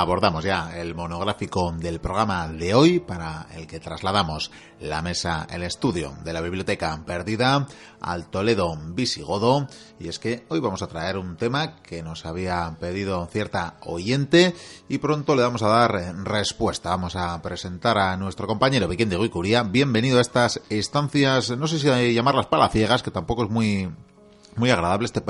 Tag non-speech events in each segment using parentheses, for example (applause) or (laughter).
abordamos ya el monográfico del programa de hoy para el que trasladamos la mesa, el estudio de la biblioteca perdida al Toledo visigodo y es que hoy vamos a traer un tema que nos había pedido cierta oyente y pronto le vamos a dar respuesta. Vamos a presentar a nuestro compañero Viquín de Guicuría. Bienvenido a estas estancias, no sé si llamarlas palaciegas, que tampoco es muy muy agradable este,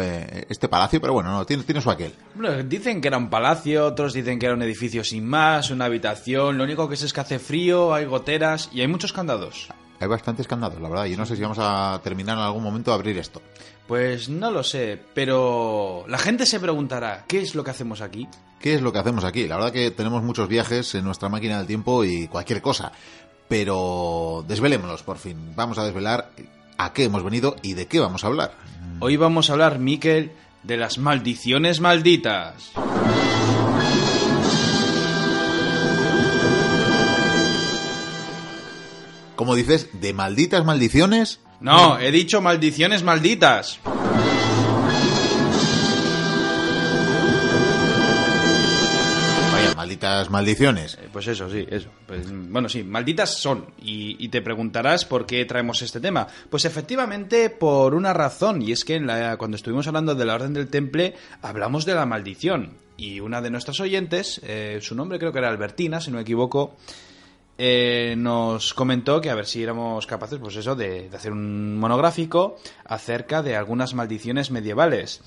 este palacio, pero bueno, no, tiene, tiene su aquel. Bueno, dicen que era un palacio, otros dicen que era un edificio sin más, una habitación. Lo único que es es que hace frío, hay goteras y hay muchos candados. Hay bastantes candados, la verdad. Yo no sé si vamos a terminar en algún momento de abrir esto. Pues no lo sé, pero la gente se preguntará, ¿qué es lo que hacemos aquí? ¿Qué es lo que hacemos aquí? La verdad que tenemos muchos viajes en nuestra máquina del tiempo y cualquier cosa. Pero desvelémonos, por fin. Vamos a desvelar a qué hemos venido y de qué vamos a hablar. Hoy vamos a hablar, Miquel, de las maldiciones malditas. ¿Cómo dices? ¿De malditas maldiciones? No, he dicho maldiciones malditas. Maldiciones. Eh, pues eso, sí, eso. Pues, bueno, sí, malditas son. Y, te preguntarás por qué traemos este tema. Pues efectivamente por una razón, y es que cuando estuvimos hablando de la Orden del Temple, hablamos de la maldición. Y una de nuestras oyentes, eh, su nombre creo que era Albertina, si no me equivoco, eh, nos comentó que a ver si éramos capaces, pues eso, de, de hacer un monográfico acerca de algunas maldiciones medievales.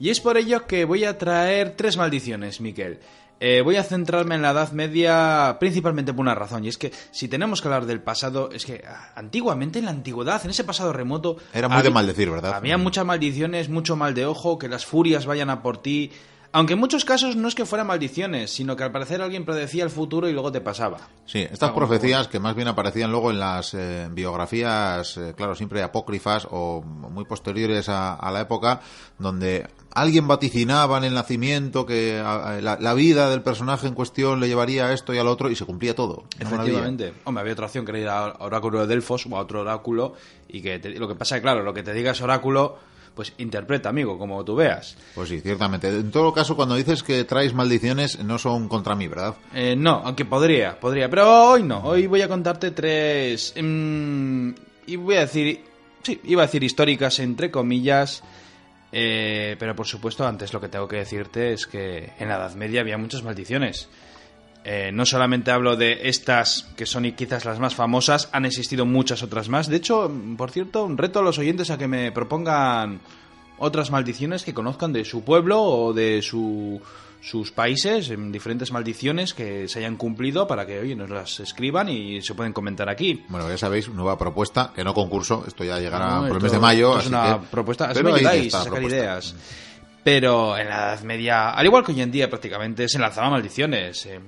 Y es por ello que voy a traer tres maldiciones, Miquel. Eh, voy a centrarme en la Edad Media principalmente por una razón, y es que si tenemos que hablar del pasado, es que ah, antiguamente en la antigüedad, en ese pasado remoto... Era muy de maldecir, ¿verdad? Había muchas maldiciones, mucho mal de ojo, que las furias vayan a por ti... Aunque en muchos casos no es que fueran maldiciones, sino que al parecer alguien predecía el futuro y luego te pasaba. Sí, estas profecías que más bien aparecían luego en las eh, biografías, eh, claro, siempre apócrifas o muy posteriores a, la época, donde alguien vaticinaba en el nacimiento que la, vida del personaje en cuestión le llevaría a esto y al otro y se cumplía todo. Efectivamente. Hombre, había otra opción que era ir oráculo de Delfos o a otro oráculo y que lo que pasa es claro, lo que te diga ese oráculo pues interpreta, amigo, como tú veas. Pues sí, ciertamente. En todo caso, cuando dices que traes maldiciones, no son contra mí, ¿verdad? Eh, no, aunque podría, podría. Pero hoy no. Hoy voy a contarte tres... Mm, y voy a decir... Sí, iba a decir históricas, entre comillas... Eh, pero por supuesto, antes lo que tengo que decirte es que en la Edad Media había muchas maldiciones. Eh, no solamente hablo de estas que son quizás las más famosas, han existido muchas otras más. De hecho, por cierto, un reto a los oyentes a que me propongan otras maldiciones que conozcan de su pueblo o de sus países, en diferentes maldiciones que se hayan cumplido para que oye, nos las escriban y se pueden comentar aquí. Bueno, ya sabéis, nueva propuesta, que no concurso, esto ya llegará por el mes de mayo. Es una propuesta, Pero me sacar ideas. Pero en la Edad Media, al igual que hoy en día prácticamente, se lanzaban maldiciones. Eh,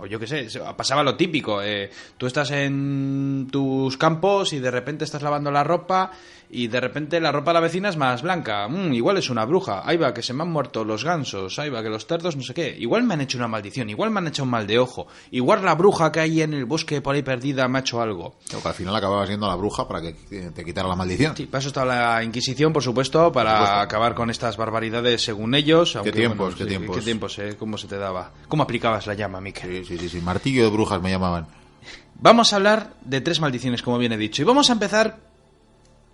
o yo qué sé, pasaba lo típico. Eh, tú estás en tus campos y de repente estás lavando la ropa y de repente la ropa de la vecina es más blanca. Mm, igual es una bruja. Ahí va, que se me han muerto los gansos. Ahí va, que los cerdos no sé qué. Igual me han hecho una maldición. Igual me han hecho un mal de ojo. Igual la bruja que hay en el bosque por ahí perdida me ha hecho algo. que al final acababa siendo la bruja para que te quitara la maldición. Sí, para eso está la Inquisición, por supuesto, para acabar con estas barbaridades según ellos. ¿Qué tiempos? ¿Qué tiempos? ¿Qué tiempos, eh? ¿Cómo se te daba? ¿Cómo aplicabas la llama, Miquel? Sí, sí, sí, Martillo de brujas me llamaban. Vamos a hablar de tres maldiciones, como bien he dicho. Y vamos a empezar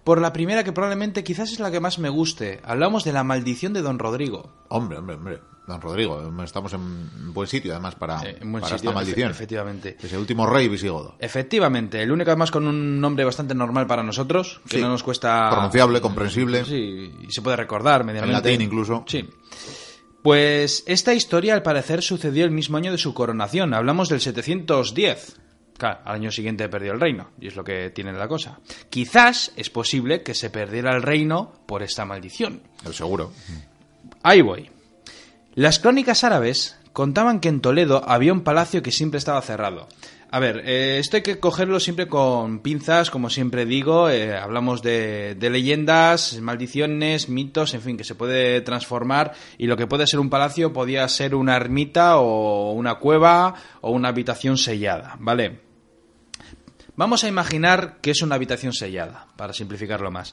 por la primera que probablemente quizás es la que más me guste. Hablamos de la maldición de Don Rodrigo. Hombre, hombre, hombre. Don Rodrigo, estamos en buen sitio además para, esta maldición. Efectivamente. Es el último rey visigodo. Efectivamente, el único además con un nombre bastante normal para nosotros, que no nos cuesta... Pronunciable, comprensible. Sí, y se puede recordar medianamente. En latín incluso. Sí. Pues esta historia al parecer sucedió el mismo año de su coronación. Hablamos del 710 al año siguiente perdió el reino, y es lo que tiene la cosa. Quizás es posible que se perdiera el reino por esta maldición. El seguro. Ahí voy. Las crónicas árabes contaban que en Toledo había un palacio que siempre estaba cerrado. A ver, eh, esto hay que cogerlo siempre con pinzas, como siempre digo. Eh, hablamos de, leyendas, maldiciones, mitos, en fin, que se puede transformar. Y lo que puede ser un palacio podía ser una ermita o una cueva o una habitación sellada, ¿vale? Vamos a imaginar que es una habitación sellada, para simplificarlo más.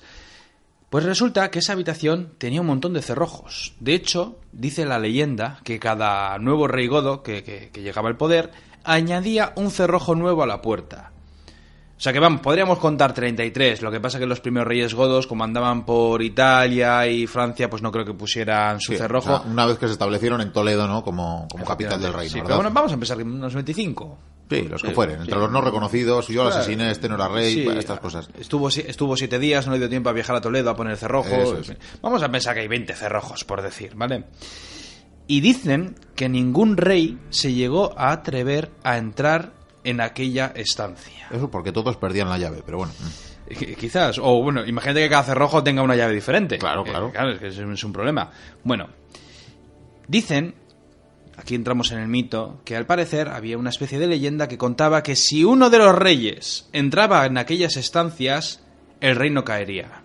Pues resulta que esa habitación tenía un montón de cerrojos. De hecho, dice la leyenda que cada nuevo rey godo que, llegaba al poder añadía un cerrojo nuevo a la puerta. O sea que vamos, podríamos contar 33. Lo que pasa que los primeros reyes godos, como andaban por Italia y Francia, pues no creo que pusieran su Sí, cerrojo. o sea, una vez que se establecieron en Toledo, ¿no? Como, como capital del reino, Sí, pero ¿verdad? bueno, vamos a empezar con unos 25. Sí, los que fueren. sí. Entre los no reconocidos, yo lo Claro. asesiné, este no era rey, Sí, estas cosas. Estuvo, estuvo siete días, no le dio tiempo a viajar a Toledo a poner cerrojos. Es. Vamos a pensar que hay 20 cerrojos, por decir, ¿vale? Y dicen que ningún rey se llegó a atrever a entrar en aquella estancia. Eso porque todos perdían la llave, pero bueno. mm. Qu- Quizás, o bueno, imagínate que cada cerrojo tenga una llave diferente. Claro, Eh, claro. Claro, es que es un problema. Bueno, dicen, aquí entramos en el mito, que al parecer había una especie de leyenda que contaba que si uno de los reyes entraba en aquellas estancias, el reino caería.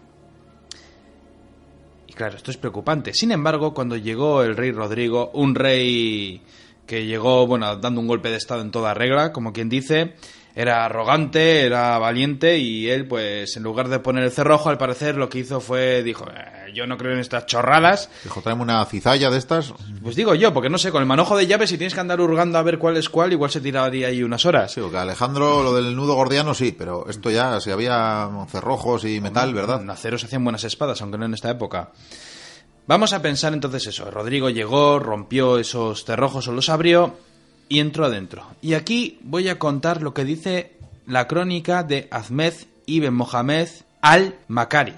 Claro, esto es preocupante. Sin embargo, cuando llegó el rey Rodrigo, un rey que llegó, bueno, dando un golpe de estado en toda regla, como quien dice, era arrogante, era valiente y él, pues, en lugar de poner el cerrojo, al parecer lo que hizo fue, dijo, "Eh, yo no creo en estas chorradas. Dijo, tráeme una cizalla de estas. Pues digo yo, porque no sé, con el manojo de llaves, si tienes que andar hurgando a ver cuál es cuál, igual se tiraría ahí unas horas. Sí, que Alejandro, lo del nudo gordiano, sí, pero esto ya, si había cerrojos y metal, ¿verdad? En acero se hacían buenas espadas, aunque no en esta época. Vamos a pensar entonces eso. Rodrigo llegó, rompió esos cerrojos o los abrió y entró adentro. Y aquí voy a contar lo que dice la crónica de Ahmed ibn Mohamed al-Makari,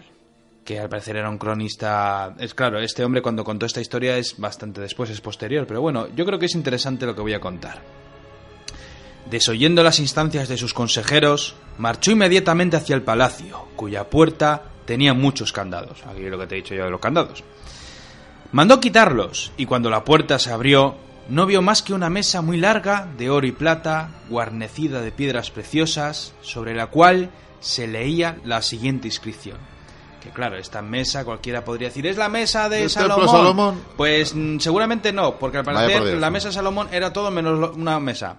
que al parecer era un cronista... Es claro, este hombre cuando contó esta historia es bastante después, es posterior, pero bueno, yo creo que es interesante lo que voy a contar. Desoyendo las instancias de sus consejeros, marchó inmediatamente hacia el palacio, cuya puerta tenía muchos candados. Aquí lo que te he dicho yo de los candados. Mandó quitarlos, y cuando la puerta se abrió, no vio más que una mesa muy larga, de oro y plata, guarnecida de piedras preciosas, sobre la cual se leía la siguiente inscripción. Que claro, esta mesa cualquiera podría decir, ¿es la mesa de ¿Del templo Salomón? Salomón? Pues mm, seguramente no, porque al parecer Dios. la mesa de Salomón era todo menos lo- una mesa.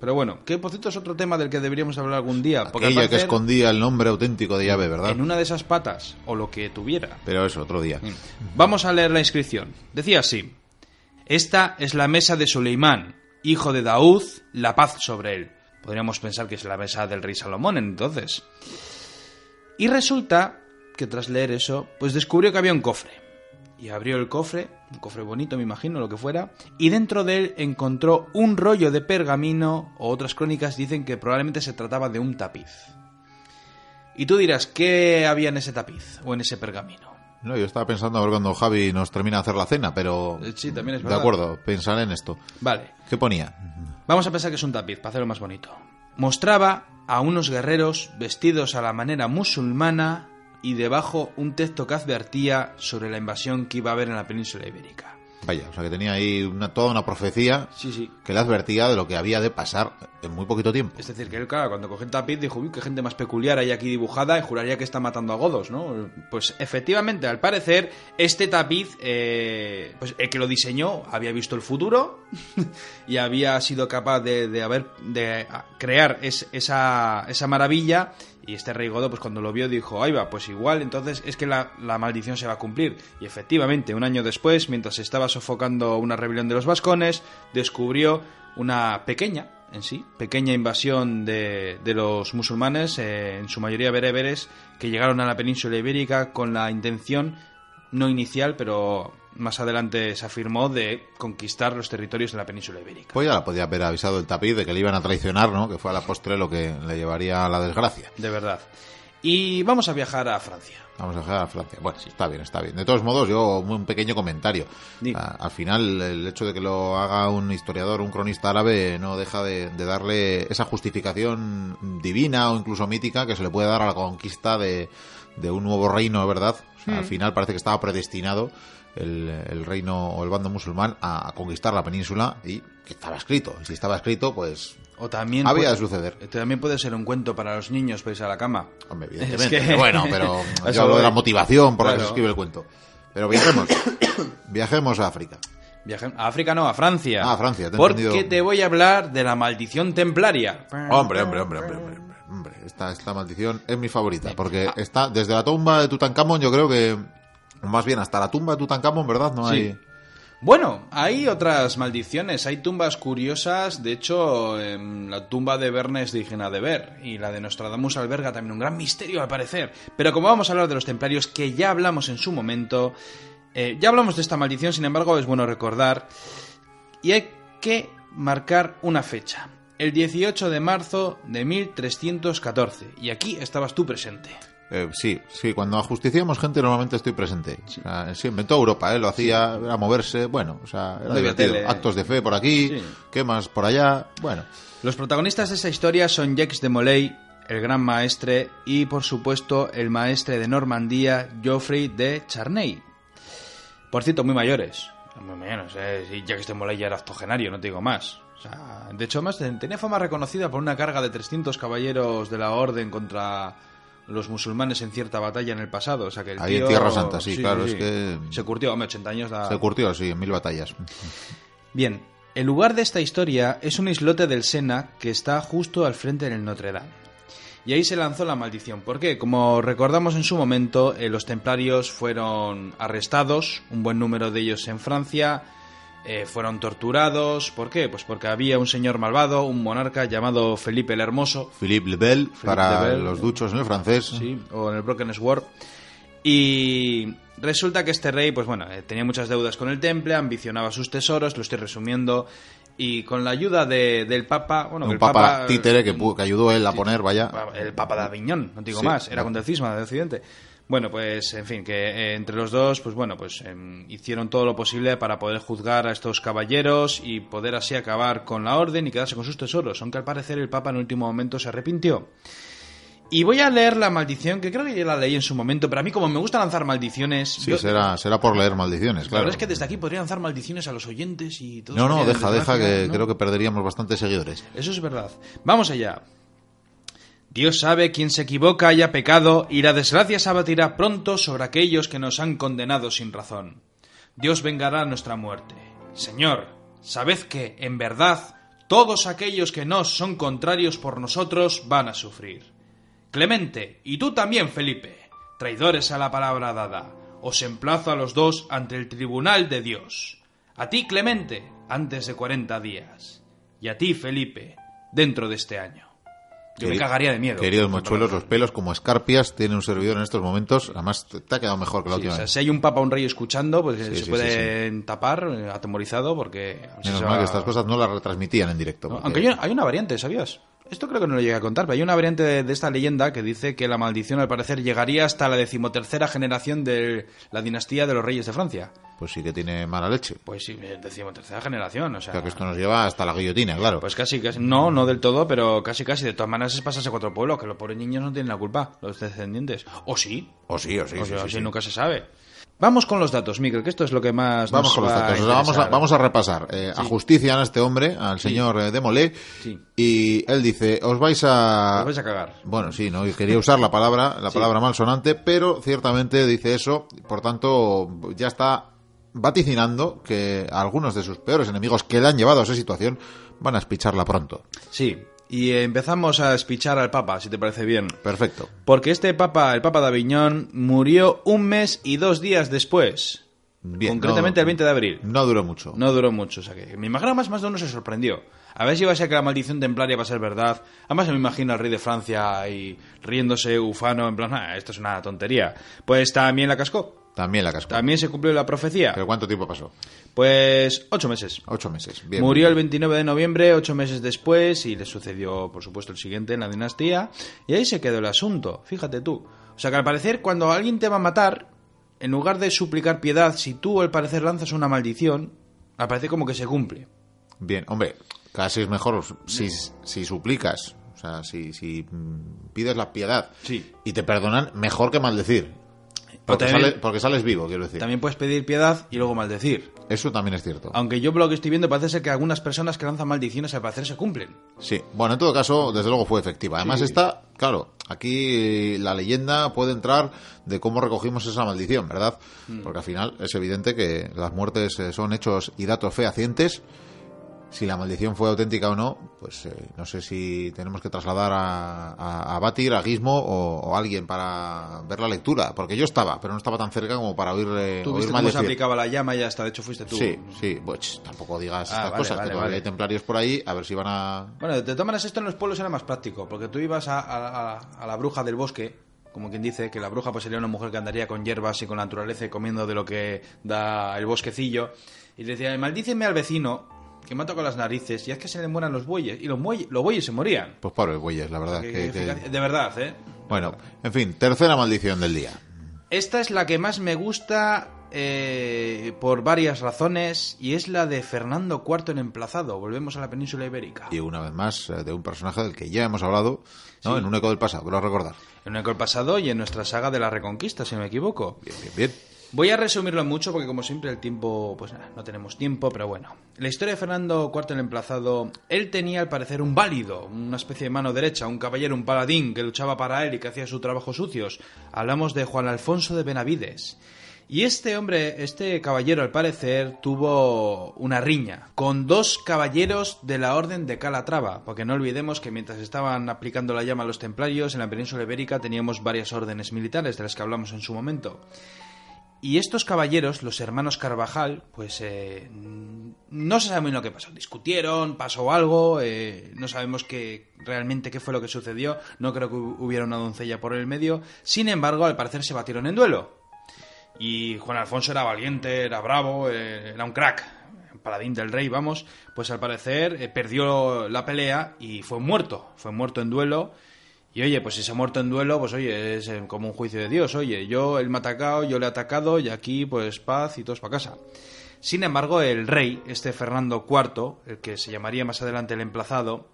Pero bueno, que por cierto es otro tema del que deberíamos hablar algún día. Porque Aquella que escondía el nombre auténtico de llave, ¿verdad? en una de esas patas, o lo que tuviera. Pero eso, otro día. Vamos a leer la inscripción. Decía así: Esta es la mesa de Suleimán, hijo de Daud, la paz sobre él. Podríamos pensar que es la mesa del rey Salomón entonces. Y resulta que tras leer eso, pues descubrió que había un cofre. Y abrió el cofre, un cofre bonito me imagino, lo que fuera, y dentro de él encontró un rollo de pergamino, o otras crónicas dicen que probablemente se trataba de un tapiz. Y tú dirás, ¿qué había en ese tapiz o en ese pergamino? No, yo estaba pensando a ver cuando Javi nos termina de hacer la cena, pero... Eh, sí, también es De verdad. acuerdo, pensaré en esto. Vale, ¿Qué ponía? vamos a pensar que es un tapiz, para hacerlo más bonito. Mostraba a unos guerreros vestidos a la manera musulmana y debajo un texto que advertía sobre la invasión que iba a haber en la península ibérica. Vaya, o sea que tenía ahí una, toda una profecía Sí, sí. que le advertía de lo que había de pasar en muy poquito tiempo. Es decir, que él, claro, cuando cogió el tapiz dijo, uy, qué gente más peculiar hay aquí dibujada y juraría que está matando a godos, ¿no? Pues efectivamente, al parecer, este tapiz, eh, pues el que lo diseñó había visto el futuro (laughs) y había sido capaz de, de haber, de crear es- esa, esa maravilla y este rey godo, pues cuando lo vio dijo, ahí va, pues igual, entonces es que la, maldición se va a cumplir. Y efectivamente, un año después, mientras estaba sofocando una rebelión de los vascones, descubrió una pequeña, en sí, pequeña invasión de, de los musulmanes, eh, en su mayoría bereberes, que llegaron a la península ibérica con la intención, no inicial, pero más adelante se afirmó, de conquistar los territorios de la península ibérica. Pues ya la podía haber avisado el tapiz de que le iban a traicionar, ¿no? Que fue a la postre lo que le llevaría a la desgracia. De verdad. Y vamos a viajar a Francia. Vamos a dejar a Francia. Bueno, sí, está bien, está bien. De todos modos, yo un pequeño comentario. Di. A- al final, el hecho de que lo haga un historiador, un cronista árabe, no deja de, de darle esa justificación divina o incluso mítica que se le puede dar a la conquista de, de un nuevo reino, ¿verdad? O sea, Al final parece que estaba predestinado el, el reino o el bando musulmán a, a conquistar la península y que estaba escrito. Y si estaba escrito, pues O también había puede- de suceder. También puede ser un cuento para los niños para irse a la cama. Hombre, Es evidentemente. que- bueno, pero (laughs) yo hablo de la motivación por la que se escribe el cuento. Pero viajemos. (coughs) viajemos a África. Viaje- a África no, a Francia. Ah, a Francia, te Porque entendido. te voy a hablar de la maldición templaria. Hombre, hombre, hombre, hombre, hombre, hombre, hombre, esta, esta maldición es mi favorita, porque está desde la tumba de Tutankamón, yo creo que, más bien hasta la tumba de Tutankamón, ¿verdad? No hay... Bueno, hay otras maldiciones, hay tumbas curiosas, de hecho, en la tumba de Verne es digna de ver, y la de Nostradamus alberga también un gran misterio al parecer. Pero como vamos a hablar de los templarios, que ya hablamos en su momento, eh, ya hablamos de esta maldición, sin embargo, es bueno recordar, y hay que marcar una fecha, el 18 de marzo de 1314, y aquí estabas tú presente. Eh, sí, sí, cuando ajusticiamos gente normalmente estoy presente. Sí. O sea, sí, en toda Europa, ¿eh? lo hacía, era moverse, bueno, o sea, era divertido. Actos de fe por aquí, sí. quemas por allá, bueno. Los protagonistas de esa historia son Jacques de Molay, el gran maestre, y por supuesto el maestre de Normandía, Geoffrey de Charney. Por cierto, muy mayores. Muy mayores, ¿eh? Jacques de Molay ya era octogenario, no te digo más. O sea, de hecho, más tenía fama reconocida por una carga de 300 caballeros de la orden contra los musulmanes en cierta batalla en el pasado. O sea que el Ahí tío... en Tierra Santa, sí, sí claro, sí. es que... Se curtió, hombre, 80 años da... Se curtió, sí, en mil batallas. Bien, el lugar de esta historia es un islote del Sena que está justo al frente del Notre Dame. Y ahí se lanzó la maldición. ¿Por qué? Como recordamos en su momento, eh, los templarios fueron arrestados, un buen número de ellos en Francia, eh, fueron torturados. ¿Por qué? Pues porque había un señor malvado, un monarca llamado Felipe el Hermoso. Philippe le Bel, Philippe para los duchos en el francés. Sí, o en el Broken Sword. Y resulta que este rey, pues bueno, eh, tenía muchas deudas con el temple, ambicionaba sus tesoros, lo estoy resumiendo. Y con la ayuda de, del Papa, bueno, un el Papa, Papa títere que, que, ayudó él a poner, vaya. El Papa de Aviñón, no digo sí, más, era con del cisma de Occidente. Bueno, pues en fin, que eh, entre los dos, pues bueno, pues eh, hicieron todo lo posible para poder juzgar a estos caballeros y poder así acabar con la orden y quedarse con sus tesoros, aunque al parecer el Papa en último momento se arrepintió. Y voy a leer la maldición, que creo que ya la leí en su momento, pero a mí como me gusta lanzar maldiciones... Sí, yo... será, será por leer maldiciones, claro. La verdad es que desde aquí podría lanzar maldiciones a los oyentes y todo No, no, deja, deja, que ¿no? creo que perderíamos bastantes seguidores. Eso es verdad. Vamos allá. Dios sabe quién se equivoca haya pecado y la desgracia se abatirá pronto sobre aquellos que nos han condenado sin razón. Dios vengará nuestra muerte. Señor, sabed que, en verdad, todos aquellos que nos son contrarios por nosotros van a sufrir. Clemente, y tú también, Felipe, traidores a la palabra dada, os emplazo a los dos ante el tribunal de Dios. A ti, Clemente, antes de cuarenta días. Y a ti, Felipe, dentro de este año. Yo me cagaría de miedo. Queridos mochuelos, los pelos como escarpias tiene un servidor en estos momentos. Además, te ha quedado mejor que la sí, última o sea, vez. Si hay un papa o un rey escuchando, pues Sí, se sí, pueden tapar, eh, atemorizado, porque... Menos mal va- que estas cosas no las retransmitían en directo. ¿no? porque- Aunque hay una variante, ¿sabías? Esto creo que no lo llegué a contar, pero hay una variante de, de esta leyenda que dice que la maldición, al parecer, llegaría hasta la decimotercera generación de la dinastía de los reyes de Francia. Pues sí que tiene mala leche. Pues sí, eh, decimotercera generación, o sea... O sea, que esto nos lleva hasta la guillotina, claro. Pues casi, casi, no, no del todo, pero casi, casi. De todas maneras es pasarse cuatro pueblos, que los pobres niños no tienen la culpa, los descendientes. O sí, O sí, o sí. o sí, sí. nunca se sabe. Vamos con los datos, Miguel, que esto es lo que más Vamos nos con los va a datos. O sea, vamos, a, interesar. vamos a repasar. Eh, Sí. Ajustician a este hombre, al señor eh, Demolé, Sí. y él dice, os vais a... Os vais a cagar. Bueno, sí, no, Y quería usar la palabra, la palabra malsonante, pero ciertamente dice eso, por tanto, ya está vaticinando que algunos de sus peores enemigos que le han llevado a esa situación van a espicharla pronto. Sí, y empezamos a espichar al Papa, si te parece bien. Perfecto. Porque este Papa, el Papa de Aviñón, murió un mes y dos días después. Bien, concretamente no- el 20 de abril. No duró mucho. No duró mucho, o sea que me imagino más, más de uno se sorprendió. A ver si iba a ser que la maldición templaria va a ser verdad. Además me imagino al rey de Francia y riéndose ufano en plan, "Ah, esto es una tontería. Pues también la cascó. También la cascó. También se cumplió la profecía. ¿Pero cuánto tiempo pasó? Pues ocho meses. Ocho meses. Bien. Murió el 29 de noviembre, ocho meses después, y le sucedió, por supuesto, el siguiente en la dinastía. Y ahí se quedó el asunto, fíjate tú. O sea que al parecer, cuando alguien te va a matar, en lugar de suplicar piedad, si tú al parecer lanzas una maldición, al parecer como que se cumple. Bien, hombre, casi es mejor si, si suplicas, o sea, si, si mm, pides la piedad Sí. y te perdonan, mejor que maldecir. Porque, también- sale- porque sales vivo, quiero decir. También puedes pedir piedad y luego maldecir. Eso también es cierto. Aunque yo por lo que estoy viendo parece ser que algunas personas que lanzan maldiciones al parecer se cumplen. Sí, bueno, en todo caso, desde luego fue efectiva. Además Sí. está, claro, aquí la leyenda puede entrar de cómo recogimos esa maldición, ¿verdad? Mm. Porque al final es evidente que las muertes eh, son hechos y datos fehacientes si la maldición fue auténtica o no, pues eh, no sé si tenemos que trasladar a, a, a Batir, a Gizmo o, o, alguien para ver la lectura, porque yo estaba, pero no estaba tan cerca como para oír, eh, ¿Tú oír viste cómo se aplicaba la llama y hasta de hecho fuiste tú? Sí, sí, pues tampoco digas Ah, estas vale, cosas, vale, que vale. hay templarios por ahí, a ver si van a... Bueno, de todas maneras esto en los pueblos era más práctico, porque tú ibas a, a- a- a la bruja del bosque, como quien dice, que la bruja pues sería una mujer que andaría con hierbas y con la naturaleza y comiendo de lo que da el bosquecillo, y le decía, maldíceme al vecino que ha tocado las narices y haz que se le mueran los bueyes, y los, bueyes, los bueyes se morían. Pues pobres bueyes, la verdad. Que- que- que- que- De verdad, ¿eh? Bueno, en fin, tercera maldición del día. Esta es la que más me gusta eh, por varias razones y es la de Fernando IV en emplazado. Volvemos a la península ibérica. Y una vez más, eh, de un personaje del que ya hemos hablado, ¿no? Sí. En un eco del pasado, creo recordar. En el pasado y en nuestra saga de la Reconquista, si no me equivoco. Bien, bien, bien. Voy a resumirlo mucho porque como siempre el tiempo, pues nada, no tenemos tiempo, pero bueno. La historia de Fernando IV el emplazado, él tenía al parecer un válido, una especie de mano derecha, un caballero, un paladín que luchaba para él y que hacía su trabajo sucios. Hablamos de Juan Alfonso de Benavides. Y este hombre, este caballero al parecer tuvo una riña con dos caballeros de la orden de Calatrava, porque no olvidemos que mientras estaban aplicando la llama a los templarios en la península ibérica teníamos varias órdenes militares de las que hablamos en su momento. Y estos caballeros, los hermanos Carvajal, pues eh, no se sabe muy lo que pasó. Discutieron, pasó algo, eh, no sabemos qué, realmente qué fue lo que sucedió. No creo que hu- hubiera una doncella por el medio. Sin embargo, al parecer se batieron en duelo. Y Juan Alfonso era valiente, era bravo, eh, era un crack, paladín del rey, vamos. Pues al parecer eh, perdió la pelea y fue muerto. Fue muerto en duelo. Y oye, pues si se ha muerto en duelo, pues oye, es eh, como un juicio de Dios. Oye, yo, él me ha atacado, yo le he atacado y aquí pues paz y todos para casa. Sin embargo, el rey, este Fernando IV, el que se llamaría más adelante el emplazado,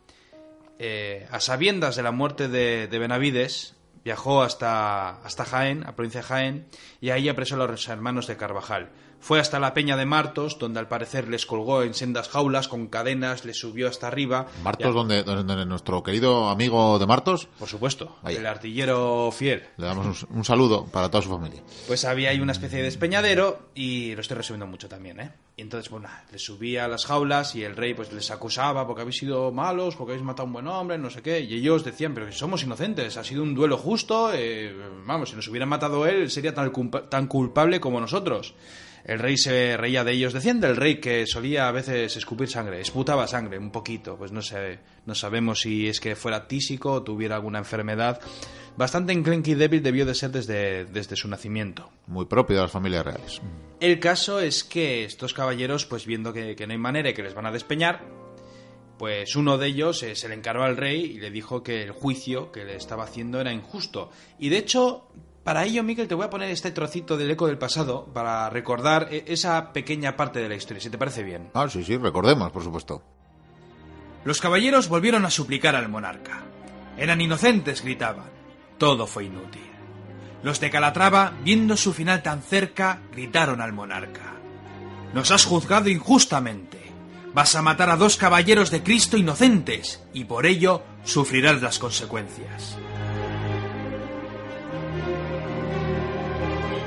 eh, a sabiendas de la muerte de, de Benavides, viajó hasta, hasta Jaén, a provincia de Jaén, y ahí apresó a los hermanos de Carvajal. Fue hasta la peña de Martos, donde al parecer les colgó en sendas jaulas con cadenas, les subió hasta arriba. Martos, donde, donde- nuestro querido amigo de Martos, Por supuesto, Ahí. el artillero fiel. le damos un, un saludo para toda su familia. Pues había ahí una especie de despeñadero y lo estoy resumiendo mucho también, ¿eh? Y entonces, bueno, les subía a las jaulas y el rey pues les acusaba porque habéis sido malos, porque habéis matado a un buen hombre, no sé qué. Y ellos decían, pero si somos inocentes, ha sido un duelo justo, eh, vamos, si nos hubiera matado él, sería tan, culpa- tan culpable como nosotros. El rey se reía de ellos. Decían del rey que solía a veces escupir sangre, esputaba sangre un poquito, pues no sé, no sabemos si es que fuera tísico o tuviera alguna enfermedad. Bastante enclenque y débil debió de ser desde, desde su nacimiento. Muy propio de las familias reales. El caso es que estos caballeros, pues viendo que, que no hay manera y que les van a despeñar, pues uno de ellos eh, se le encaró al rey y le dijo que el juicio que le estaba haciendo era injusto. Y de hecho, para ello, Miguel, te voy a poner este trocito del eco del pasado para recordar eh, esa pequeña parte de la historia, si te parece bien. Ah, sí, sí, recordemos, por supuesto. Los caballeros volvieron a suplicar al monarca. Eran inocentes, gritaban. Todo fue inútil. Los de Calatrava, viendo su final tan cerca, gritaron al monarca. Nos has juzgado injustamente. Vas a matar a dos caballeros de Cristo inocentes y por ello sufrirás las consecuencias.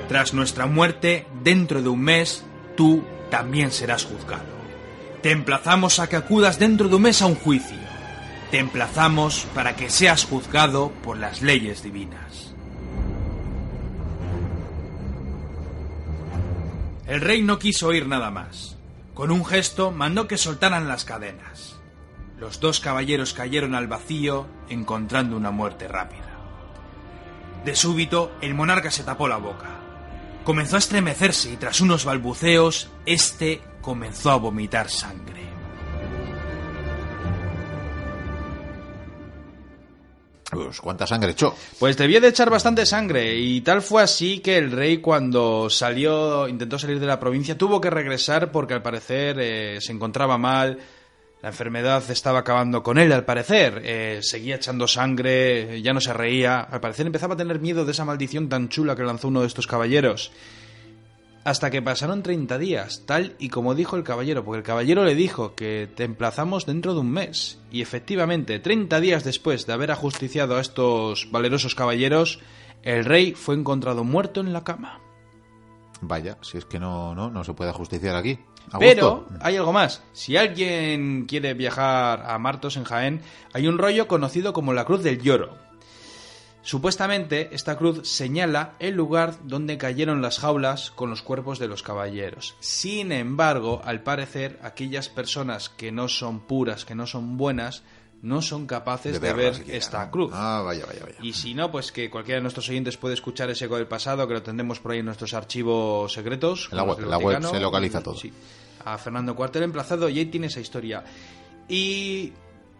Tras nuestra muerte, dentro de un mes, tú también serás juzgado. Te emplazamos a que acudas dentro de un mes a un juicio. Te emplazamos para que seas juzgado por las leyes divinas. El rey no quiso oír nada más. Con un gesto mandó que soltaran las cadenas. Los dos caballeros cayeron al vacío, encontrando una muerte rápida. De súbito, el monarca se tapó la boca. Comenzó a estremecerse y tras unos balbuceos, este comenzó a vomitar sangre. Pues, ¿cuánta sangre echó? Pues debió de echar bastante sangre y tal fue así que el rey cuando salió, intentó salir de la provincia, tuvo que regresar porque al parecer eh, se encontraba mal, la enfermedad estaba acabando con él al parecer, eh, seguía echando sangre, ya no se reía, al parecer empezaba a tener miedo de esa maldición tan chula que lanzó uno de estos caballeros. Hasta que pasaron 30 días, tal y como dijo el caballero, porque el caballero le dijo que te emplazamos dentro de un mes. Y efectivamente, 30 días después de haber ajusticiado a estos valerosos caballeros, el rey fue encontrado muerto en la cama. Vaya, si es que no, no, no se puede justiciar aquí. Pero hay algo más. Si alguien quiere viajar a Martos en Jaén, hay un rollo conocido como la Cruz del Lloro. Supuestamente, esta cruz señala el lugar donde cayeron las jaulas con los cuerpos de los caballeros. Sin embargo, al parecer, aquellas personas que no son puras, que no son buenas, no son capaces de, ver siquiera, esta cruz. Ah, vaya, vaya, vaya. Y si no, pues que cualquiera de nuestros oyentes puede escuchar ese eco del pasado, que lo tendremos por ahí en nuestros archivos secretos. En la web, es en la web Vaticano. se localiza todo. Sí. A Fernando Cuartel emplazado y ahí tiene esa historia. Y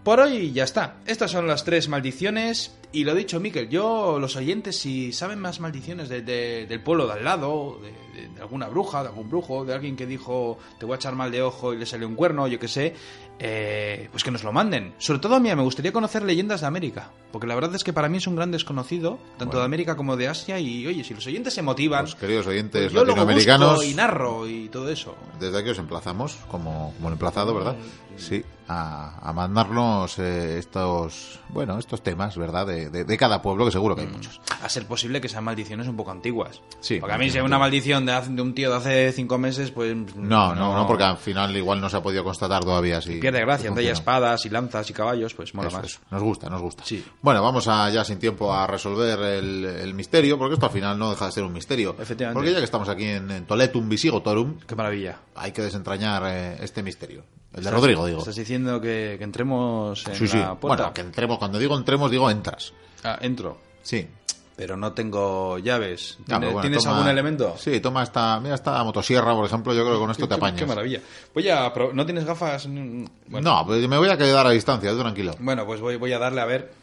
por hoy ya está. Estas son las tres maldiciones. Y lo dicho, Miquel, yo, los oyentes, si saben más maldiciones de- de- del pueblo de al lado, de, alguna bruja, de algún brujo, de alguien que dijo te voy a echar mal de ojo y le salió un cuerno, yo qué sé, eh, pues que nos lo manden. Sobre todo a mí me gustaría conocer leyendas de América, porque la verdad es que para mí es un gran desconocido, tanto Bueno. de América como de Asia, y oye, si los oyentes se motivan, Pues, queridos oyentes pues yo luego latinoamericanos, busco y narro y todo eso. desde aquí os emplazamos, como, como el emplazado, ¿verdad? Sí, a, a mandarnos eh, estos, bueno, estos temas, ¿verdad? De, de- de cada pueblo, que seguro que hay muchos. A ser posible que sean maldiciones un poco antiguas. Sí, Porque a mí si hay antiguas. una maldición de, hace- de un tío de hace cinco meses, pues... No, no, no, porque al final igual no se ha podido constatar todavía si... Pierde gracia, si hay funciona. espadas y lanzas y caballos, pues mola Eso, más. eso. Nos gusta, nos gusta. Sí. Bueno, vamos a, ya sin tiempo a resolver el, el misterio, porque esto al final no deja de ser un misterio. Efectivamente. Porque ya que estamos aquí en, en Toletum Visigotorum, Qué maravilla. hay que desentrañar eh, este misterio. El de Rodrigo, digo. Estás diciendo que, que entremos en Sí, sí. la puerta. Bueno, que entremos, cuando digo entremos, digo entras. Ah, entro. Sí. Pero no tengo llaves. ¿Tienes, pero bueno, ¿tienes toma- algún elemento? Sí, toma esta, mira esta motosierra, por ejemplo, yo creo que con esto te apañas. Qué maravilla. Voy a... ¿No tienes gafas? Mm, Bueno, No, pues me voy a quedar a distancia, tú tranquilo. Bueno, pues voy, voy a darle a ver.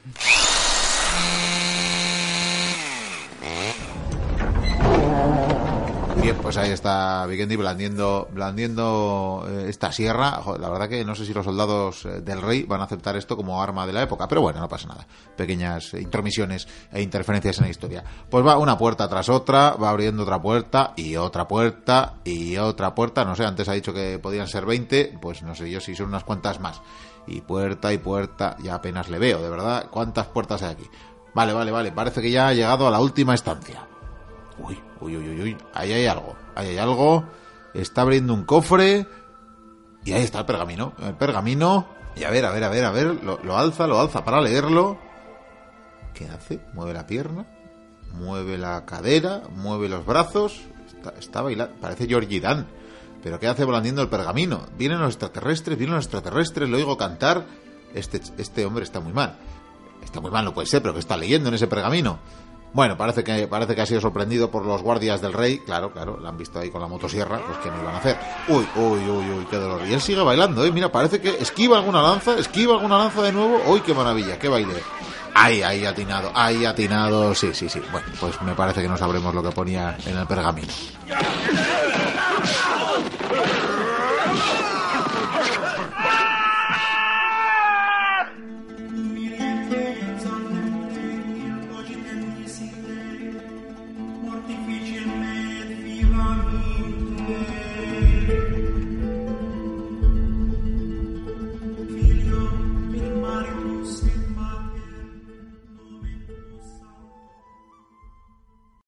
Bien, pues ahí está Vikendi blandiendo, blandiendo eh, esta sierra. La verdad que no sé si los soldados eh, del rey van a aceptar esto como arma de la época, pero bueno, no pasa nada. Pequeñas intromisiones e interferencias en la historia. Pues va una puerta tras otra, va abriendo otra puerta y otra puerta y otra puerta. No sé, antes ha dicho que podían ser 20, pues no sé yo si son unas cuantas más. Y puerta y puerta, ya apenas le veo, de verdad. ¿Cuántas puertas hay aquí? Vale, vale, vale. Parece que ya ha llegado a la última estancia. Uy, uy, uy, uy, uy. Ahí hay algo. Ahí hay algo. Está abriendo un cofre. Y ahí está el pergamino. El pergamino. Y a ver, a ver, a ver, a ver. Lo, alza, lo alza para leerlo. ¿Qué hace? Mueve la pierna. Mueve la cadera. Mueve los brazos. Está, está bailando. Parece Georgie Dan. Pero ¿qué hace blandiendo el pergamino? Vienen los extraterrestres, vienen los extraterrestres. Lo oigo cantar. Este, este hombre está muy mal. Está muy mal, no puede ser, pero que está leyendo en ese pergamino. Bueno, parece que, parece que ha sido sorprendido por los guardias del rey. Claro, claro, la han visto ahí con la motosierra, pues que no iban a hacer. Uy, uy, uy, uy, qué dolor. Y él sigue bailando, ¿eh? Mira, parece que esquiva alguna lanza, esquiva alguna lanza de nuevo. Uy, qué maravilla, qué baile. Ahí, ahí atinado, ahí atinado. Sí, sí, sí. Bueno, pues me parece que no sabremos lo que ponía en el pergamino.